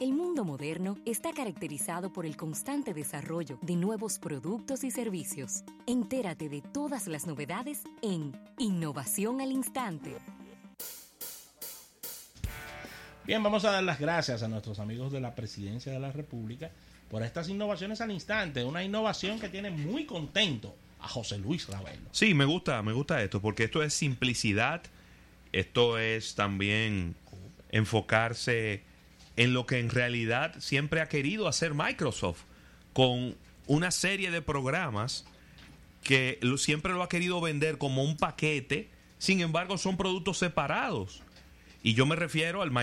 El mundo moderno está caracterizado por el constante desarrollo de nuevos productos y servicios. Entérate de todas las novedades en Innovación al Instante. Bien, vamos a dar las gracias a nuestros amigos de la Presidencia de la República por estas innovaciones al instante. Una innovación que tiene muy contento a José Luis Ravelo. Sí, me gusta, me gusta esto, porque esto es simplicidad, esto es también enfocarse en lo que en realidad siempre ha querido hacer Microsoft, con una serie de programas que siempre lo ha querido vender como un paquete, sin embargo son productos separados. Y yo me refiero al Microsoft